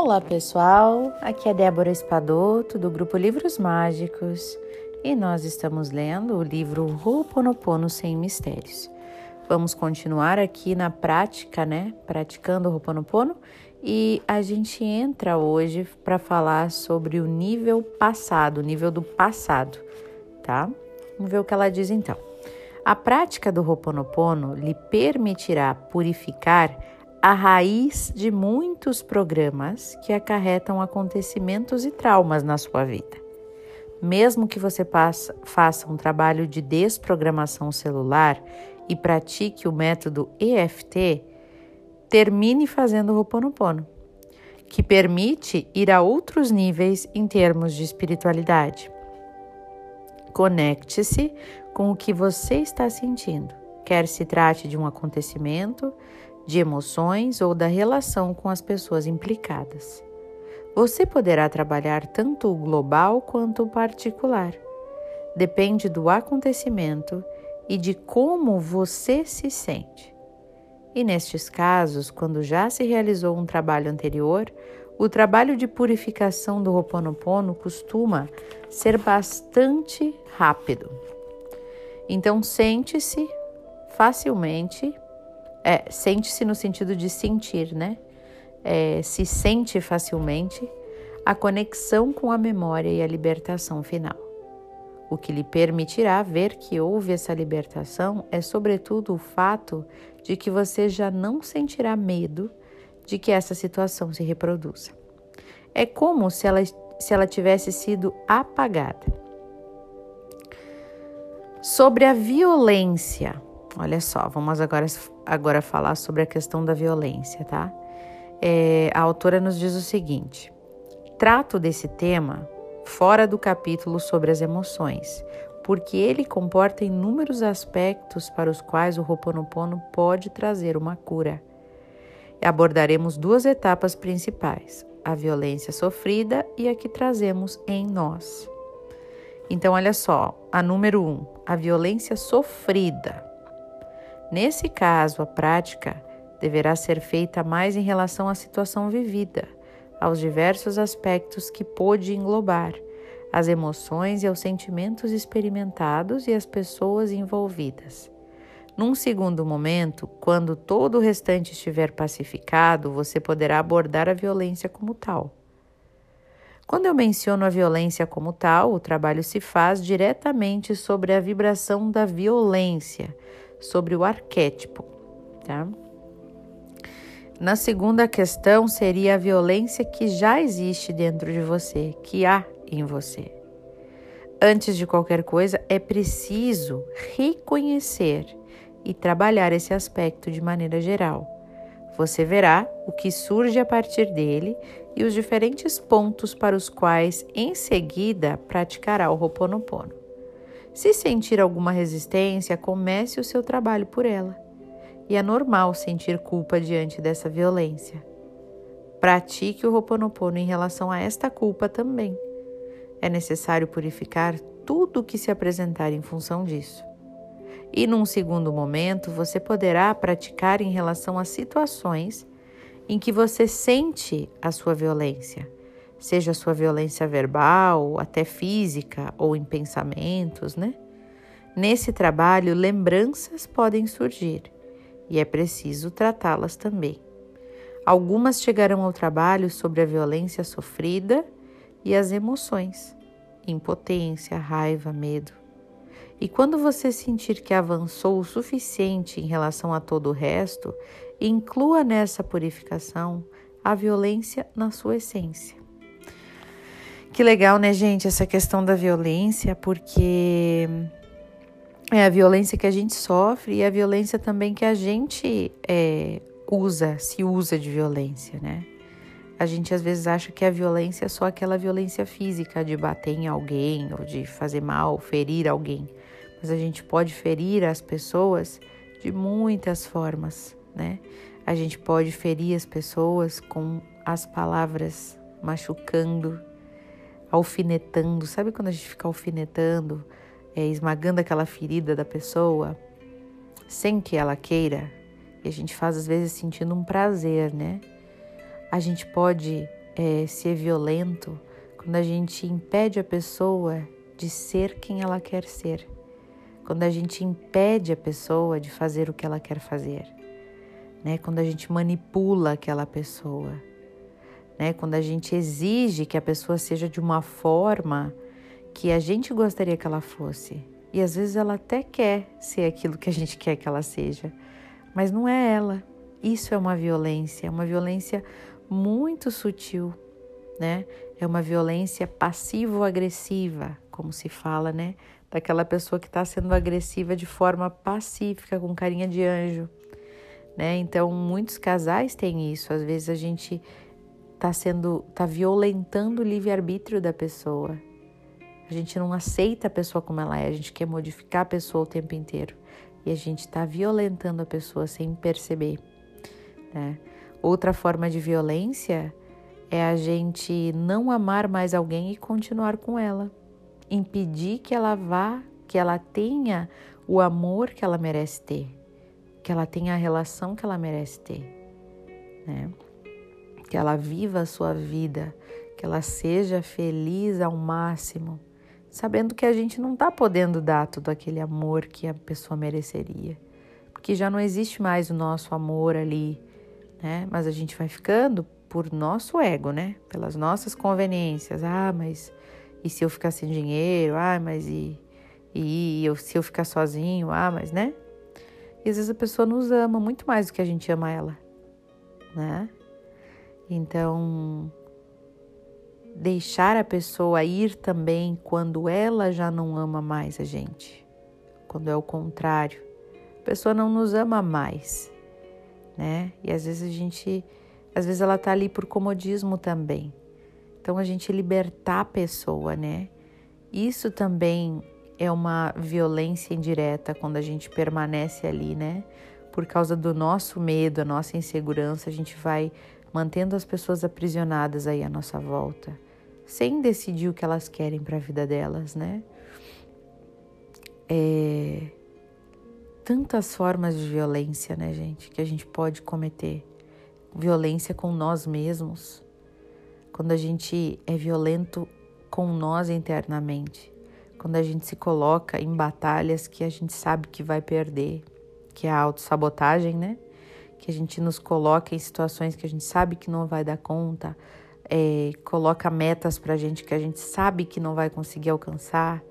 Olá pessoal, aqui é Débora Espadoto do grupo Livros Mágicos e nós estamos lendo o livro Ho'oponopono Sem Mistérios. Vamos continuar aqui na prática, né? Praticando o Ho'oponopono e a gente entra hoje para falar sobre o nível passado, o nível do passado, tá? Vamos ver o que ela diz então. A prática do Ho'oponopono lhe permitirá purificar a raiz de muitos programas que acarretam acontecimentos e traumas na sua vida. Mesmo que você faça um trabalho de desprogramação celular e pratique o método EFT, termine fazendo o Ho'oponopono, que permite ir a outros níveis em termos de espiritualidade. Conecte-se com o que você está sentindo, quer se trate de um acontecimento, de emoções ou da relação com as pessoas implicadas. Você poderá trabalhar tanto o global quanto o particular. Depende do acontecimento e de como você se sente. E nestes casos, quando já se realizou um trabalho anterior, o trabalho de purificação do Ho'oponopono costuma ser bastante rápido. Então, sente-se facilmente é, sente-se no sentido de sentir, né? É, se sente facilmente a conexão com a memória e a libertação final. O que lhe permitirá ver que houve essa libertação é, sobretudo, o fato de que você já não sentirá medo de que essa situação se reproduza. É como se ela, se ela tivesse sido apagada. Sobre a violência, olha só, vamos agora agora falar sobre a questão da violência, tá? É, a autora nos diz o seguinte: trato desse tema fora do capítulo sobre as emoções, porque ele comporta inúmeros aspectos para os quais o Ho'oponopono pode trazer uma cura. Abordaremos duas etapas principais: a violência sofrida e a que trazemos em nós. Então, olha só, a número um, a violência sofrida. Nesse caso, a prática deverá ser feita mais em relação à situação vivida, aos diversos aspectos que pôde englobar, as emoções e aos sentimentos experimentados e as pessoas envolvidas. Num segundo momento, quando todo o restante estiver pacificado, você poderá abordar a violência como tal. Quando eu menciono a violência como tal, o trabalho se faz diretamente sobre a vibração da violência, sobre o arquétipo, tá? Na segunda questão seria a violência que já existe dentro de você, que há em você. Antes de qualquer coisa, é preciso reconhecer e trabalhar esse aspecto de maneira geral. Você verá o que surge a partir dele e os diferentes pontos para os quais, em seguida, praticará o Ho'oponopono. Se sentir alguma resistência, comece o seu trabalho por ela. E é normal sentir culpa diante dessa violência. Pratique o Ho'oponopono em relação a esta culpa também. É necessário purificar tudo o que se apresentar em função disso. E num segundo momento, você poderá praticar em relação a situações em que você sente a sua violência seja sua violência verbal, até física ou em pensamentos, né? Nesse trabalho, lembranças podem surgir e é preciso tratá-las também. Algumas chegarão ao trabalho sobre a violência sofrida e as emoções, impotência, raiva, medo. E quando você sentir que avançou o suficiente em relação a todo o resto, inclua nessa purificação a violência na sua essência. Que legal, né, gente, essa questão da violência, porque é a violência que a gente sofre e a violência também que a gente é, usa, se usa de violência, né? A gente às vezes acha que a violência é só aquela violência física de bater em alguém ou de fazer mal, ferir alguém. Mas a gente pode ferir as pessoas de muitas formas, né? A gente pode ferir as pessoas com as palavras machucando, alfinetando. Sabe quando a gente fica alfinetando, é, esmagando aquela ferida da pessoa, sem que ela queira? E a gente faz às vezes sentindo um prazer, né? A gente pode é, ser violento quando a gente impede a pessoa de ser quem ela quer ser, quando a gente impede a pessoa de fazer o que ela quer fazer, né? Quando a gente manipula aquela pessoa, né? Quando a gente exige que a pessoa seja de uma forma que a gente gostaria que ela fosse. E às vezes ela até quer ser aquilo que a gente quer que ela seja, mas não é ela. Isso é uma violência, é uma violência muito sutil, né? É uma violência passivo-agressiva, como se fala, né? Daquela pessoa que está sendo agressiva de forma pacífica, com carinha de anjo, né? Então, muitos casais têm isso. Às vezes a gente está sendo, está violentando o livre-arbítrio da pessoa. A gente não aceita a pessoa como ela é, a gente quer modificar a pessoa o tempo inteiro. E a gente está violentando a pessoa sem perceber. Né? Outra forma de violência é a gente não amar mais alguém e continuar com ela. Impedir que ela vá, que ela tenha o amor que ela merece ter, que ela tenha a relação que ela merece ter. Né? Que ela viva a sua vida, que ela seja feliz ao máximo sabendo que a gente não está podendo dar todo aquele amor que a pessoa mereceria, porque já não existe mais o nosso amor ali, né? Mas a gente vai ficando por nosso ego, né? Pelas nossas conveniências. Ah, mas e se eu ficar sem dinheiro? Ah, mas e, e eu, se eu ficar sozinho? Ah, mas né? E às vezes a pessoa nos ama muito mais do que a gente ama ela, né? Então, deixar a pessoa ir também quando ela já não ama mais a gente, quando é o contrário. A pessoa não nos ama mais, né? E às vezes a gente, às vezes ela tá ali por comodismo também. Então a gente libertar a pessoa, né? Isso também é uma violência indireta quando a gente permanece ali, né? Por causa do nosso medo, a nossa insegurança, a gente vai mantendo as pessoas aprisionadas aí à nossa volta sem decidir o que elas querem para a vida delas, né? É... Tantas formas de violência, né, gente, que a gente pode cometer. Violência com nós mesmos, quando a gente é violento com nós internamente, quando a gente se coloca em batalhas que a gente sabe que vai perder, que é a autossabotagem, né? Que a gente nos coloca em situações que a gente sabe que não vai dar conta, é, coloca metas para a gente que a gente sabe que não vai conseguir alcançar,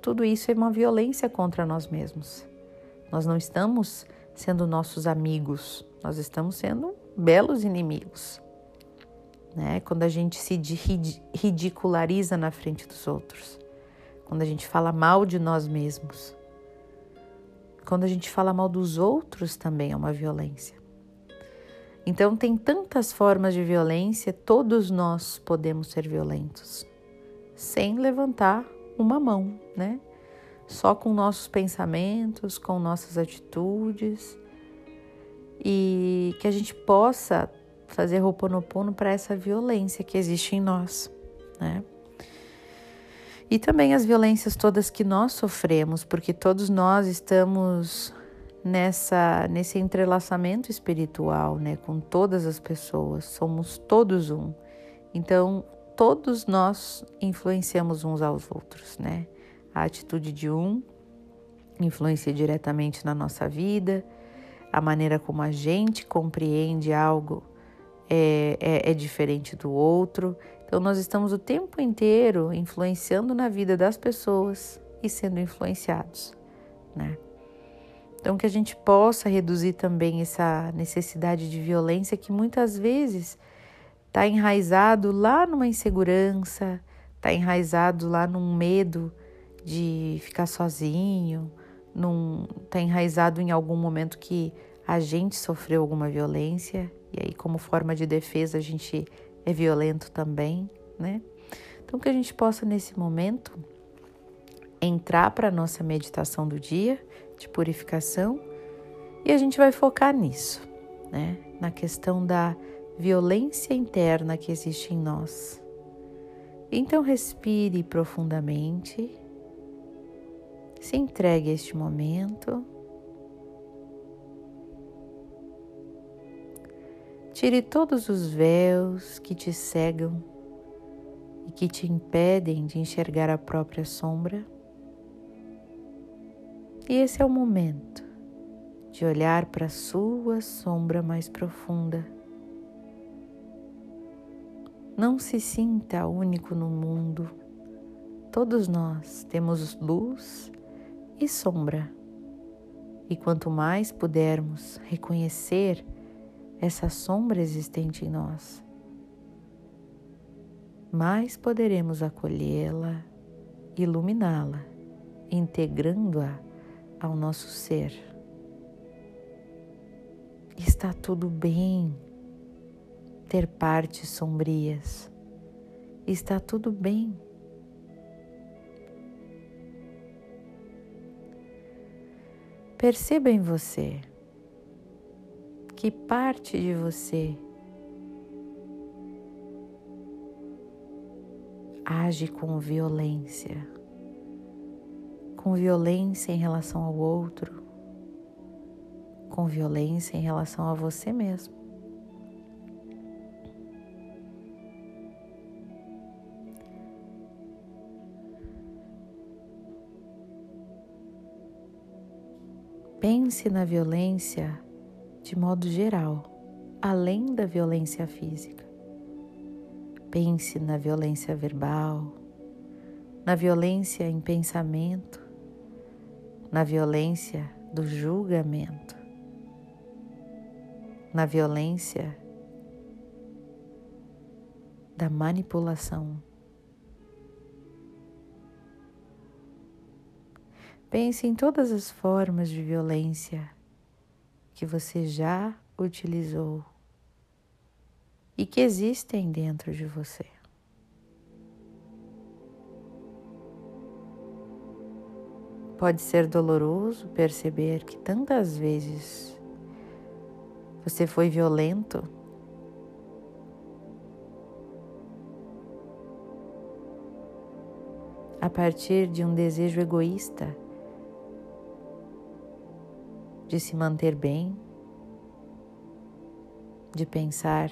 tudo isso é uma violência contra nós mesmos. Nós não estamos sendo nossos amigos, nós estamos sendo belos inimigos. Né? Quando a gente se ridiculariza na frente dos outros, quando a gente fala mal de nós mesmos, quando a gente fala mal dos outros também é uma violência. Então, tem tantas formas de violência, todos nós podemos ser violentos, sem levantar uma mão, né? Só com nossos pensamentos, com nossas atitudes, e que a gente possa fazer roponopono para essa violência que existe em nós, né? E também as violências todas que nós sofremos, porque todos nós estamos nessa nesse entrelaçamento espiritual, né, com todas as pessoas, somos todos um. Então, todos nós influenciamos uns aos outros, né? A atitude de um influencia diretamente na nossa vida, a maneira como a gente compreende algo é, é, é diferente do outro. Então, nós estamos o tempo inteiro influenciando na vida das pessoas e sendo influenciados, né? Então, que a gente possa reduzir também essa necessidade de violência que muitas vezes está enraizado lá numa insegurança, está enraizado lá num medo de ficar sozinho, está enraizado em algum momento que a gente sofreu alguma violência e aí, como forma de defesa, a gente é violento também, né? Então, que a gente possa nesse momento entrar para nossa meditação do dia de purificação e a gente vai focar nisso, né? Na questão da violência interna que existe em nós. Então respire profundamente, se entregue a este momento. Tire todos os véus que te cegam e que te impedem de enxergar a própria sombra. E esse é o momento de olhar para a sua sombra mais profunda. Não se sinta único no mundo. Todos nós temos luz e sombra. E quanto mais pudermos reconhecer essa sombra existente em nós, mais poderemos acolhê-la, iluminá-la, integrando-a ao nosso ser. Está tudo bem ter partes sombrias. Está tudo bem. Perceba em você que parte de você age com violência, com violência em relação ao outro, com violência em relação a você mesmo. Pense na violência de modo geral, além da violência física. Pense na violência verbal, na violência em pensamento, na violência do julgamento, na violência da manipulação. Pense em todas as formas de violência que você já utilizou e que existem dentro de você. Pode ser doloroso perceber que tantas vezes você foi violento. A partir de um desejo egoísta de se manter bem, de pensar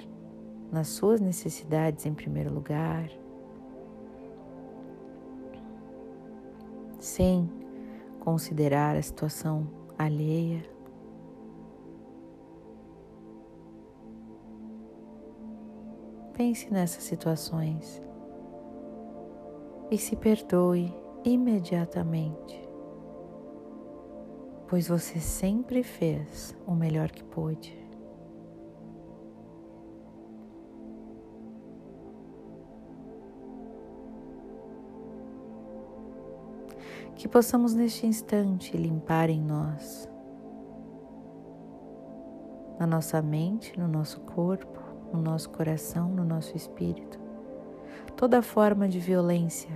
nas suas necessidades em primeiro lugar, sem considerar a situação alheia. Pense nessas situações e se perdoe imediatamente pois você sempre fez o melhor que pôde. Que possamos neste instante limpar em nós, na nossa mente, no nosso corpo, no nosso coração, no nosso espírito, toda forma de violência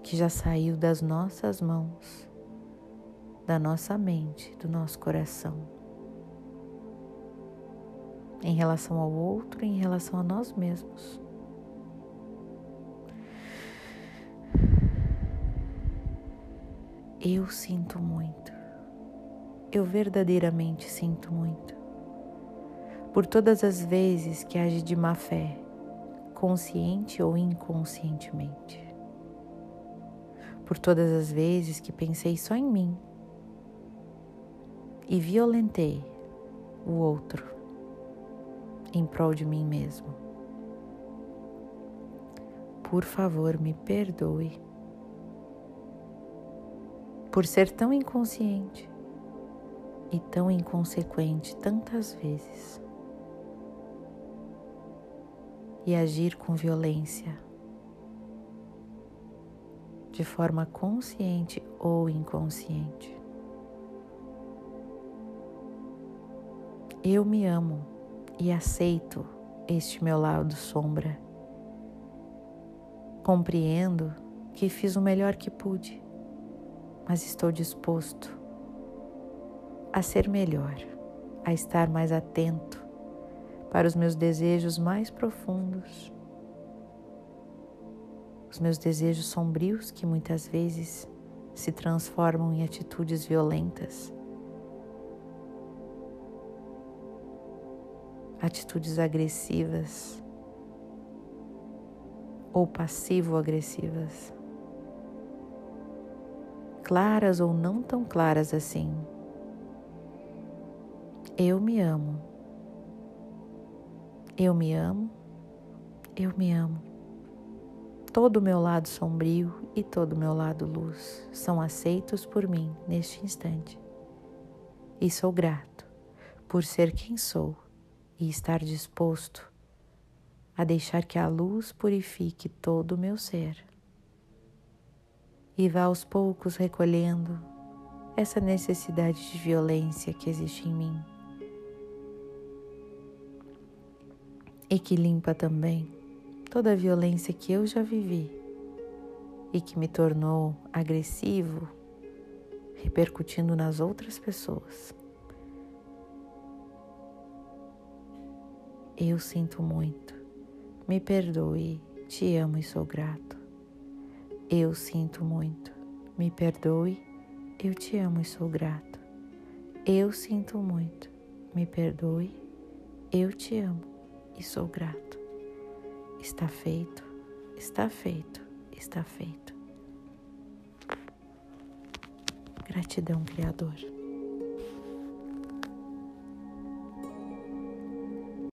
que já saiu das nossas mãos, da nossa mente, do nosso coração, em relação ao outro, em relação a nós mesmos. Eu sinto muito, eu verdadeiramente sinto muito, por todas as vezes que age de má fé, consciente ou inconscientemente. Por todas as vezes que pensei só em mim e violentei o outro em prol de mim mesmo. Por favor, me perdoe por ser tão inconsciente e tão inconsequente tantas vezes e agir com violência de forma consciente ou inconsciente. Eu me amo e aceito este meu lado sombra. Compreendo que fiz o melhor que pude, mas estou disposto a ser melhor, a estar mais atento para os meus desejos mais profundos os meus desejos sombrios que muitas vezes se transformam em atitudes violentas. atitudes agressivas ou passivo-agressivas, claras ou não tão claras assim. Eu me amo. Eu me amo. Eu me amo. Todo o meu lado sombrio e todo o meu lado luz são aceitos por mim neste instante. E sou grato por ser quem sou e estar disposto a deixar que a luz purifique todo o meu ser. E vá aos poucos recolhendo essa necessidade de violência que existe em mim. E que limpa também toda a violência que eu já vivi e que me tornou agressivo, repercutindo nas outras pessoas. Eu sinto muito, me perdoe, te amo e sou grato. Eu sinto muito, me perdoe, eu te amo e sou grato. Eu sinto muito, me perdoe, eu te amo e sou grato. Está feito, está feito, está feito. Gratidão, Criador.